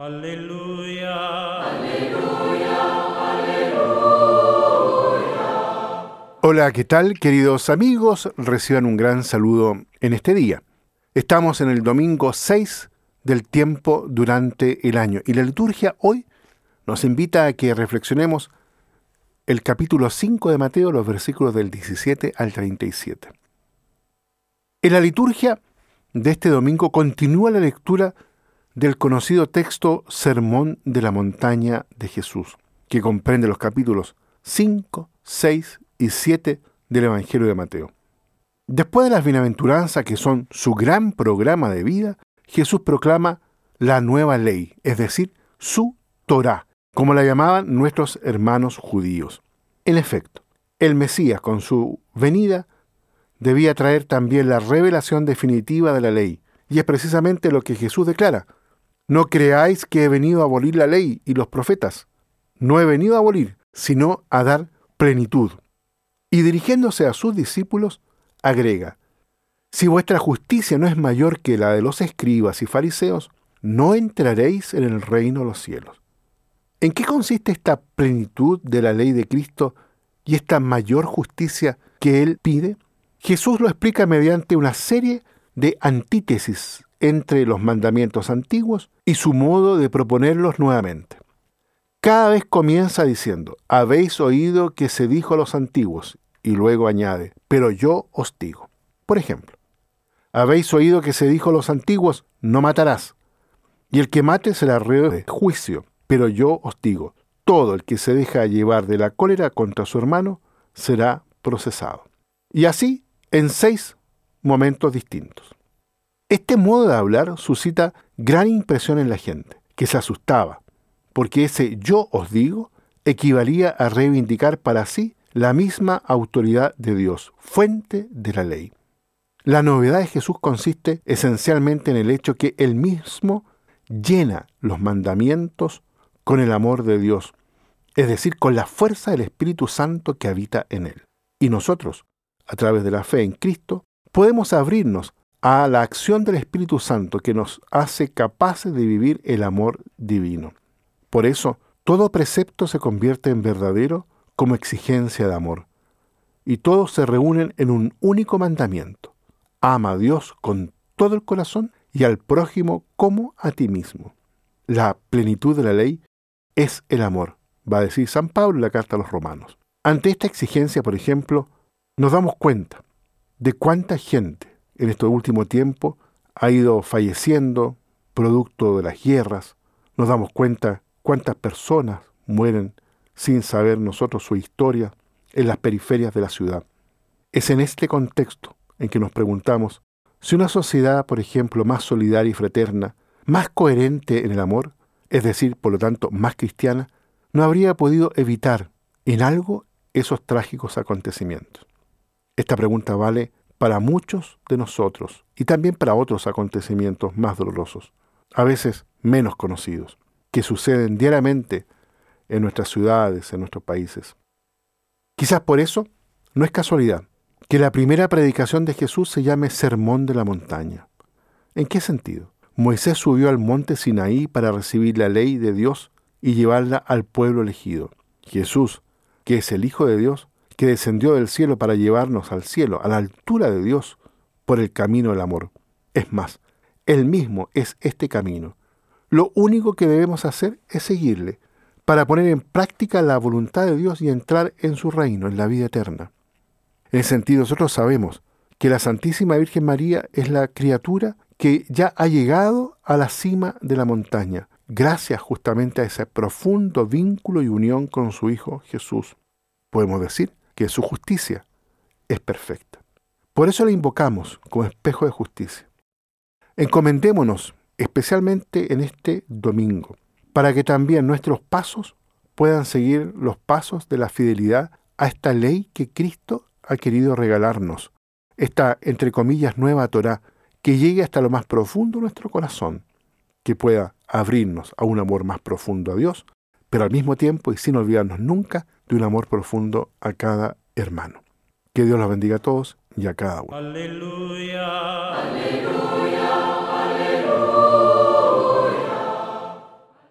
Aleluya. Aleluya. Aleluya. Hola, ¿qué tal queridos amigos? Reciban un gran saludo en este día. Estamos en el domingo 6 del tiempo durante el año y la liturgia hoy nos invita a que reflexionemos el capítulo 5 de Mateo, los versículos del 17 al 37. En la liturgia de este domingo continúa la lectura del conocido texto Sermón de la Montaña de Jesús, que comprende los capítulos 5, 6 y 7 del Evangelio de Mateo. Después de las bienaventuranzas, que son su gran programa de vida, Jesús proclama la nueva ley, es decir, su Torah, como la llamaban nuestros hermanos judíos. En efecto, el Mesías, con su venida, debía traer también la revelación definitiva de la ley, y es precisamente lo que Jesús declara. No creáis que he venido a abolir la ley y los profetas. No he venido a abolir, sino a dar plenitud. Y dirigiéndose a sus discípulos, agrega, Si vuestra justicia no es mayor que la de los escribas y fariseos, no entraréis en el reino de los cielos. ¿En qué consiste esta plenitud de la ley de Cristo y esta mayor justicia que Él pide? Jesús lo explica mediante una serie de antítesis entre los mandamientos antiguos y su modo de proponerlos nuevamente. Cada vez comienza diciendo, habéis oído que se dijo a los antiguos, y luego añade, pero yo os digo. Por ejemplo, habéis oído que se dijo a los antiguos, no matarás, y el que mate será reo de juicio, pero yo os digo, todo el que se deja llevar de la cólera contra su hermano será procesado. Y así en seis momentos distintos. Este modo de hablar suscita gran impresión en la gente, que se asustaba, porque ese yo os digo equivalía a reivindicar para sí la misma autoridad de Dios, fuente de la ley. La novedad de Jesús consiste esencialmente en el hecho que Él mismo llena los mandamientos con el amor de Dios, es decir, con la fuerza del Espíritu Santo que habita en Él. Y nosotros, a través de la fe en Cristo, podemos abrirnos a la acción del Espíritu Santo que nos hace capaces de vivir el amor divino. Por eso, todo precepto se convierte en verdadero como exigencia de amor, y todos se reúnen en un único mandamiento. Ama a Dios con todo el corazón y al prójimo como a ti mismo. La plenitud de la ley es el amor, va a decir San Pablo en la carta a los romanos. Ante esta exigencia, por ejemplo, nos damos cuenta de cuánta gente en este último tiempo ha ido falleciendo producto de las guerras. Nos damos cuenta cuántas personas mueren sin saber nosotros su historia en las periferias de la ciudad. Es en este contexto en que nos preguntamos si una sociedad, por ejemplo, más solidaria y fraterna, más coherente en el amor, es decir, por lo tanto, más cristiana, no habría podido evitar en algo esos trágicos acontecimientos. Esta pregunta vale para muchos de nosotros y también para otros acontecimientos más dolorosos, a veces menos conocidos, que suceden diariamente en nuestras ciudades, en nuestros países. Quizás por eso no es casualidad que la primera predicación de Jesús se llame Sermón de la Montaña. ¿En qué sentido? Moisés subió al monte Sinaí para recibir la ley de Dios y llevarla al pueblo elegido. Jesús, que es el Hijo de Dios, que descendió del cielo para llevarnos al cielo, a la altura de Dios, por el camino del amor. Es más, Él mismo es este camino. Lo único que debemos hacer es seguirle, para poner en práctica la voluntad de Dios y entrar en su reino, en la vida eterna. En ese sentido, nosotros sabemos que la Santísima Virgen María es la criatura que ya ha llegado a la cima de la montaña, gracias justamente a ese profundo vínculo y unión con su Hijo Jesús. Podemos decir que su justicia es perfecta. Por eso la invocamos como espejo de justicia. Encomendémonos especialmente en este domingo, para que también nuestros pasos puedan seguir los pasos de la fidelidad a esta ley que Cristo ha querido regalarnos, esta, entre comillas, nueva Torah, que llegue hasta lo más profundo nuestro corazón, que pueda abrirnos a un amor más profundo a Dios, pero al mismo tiempo y sin olvidarnos nunca de un amor profundo a cada hermano. Que Dios los bendiga a todos y a cada uno. Aleluya. Aleluya.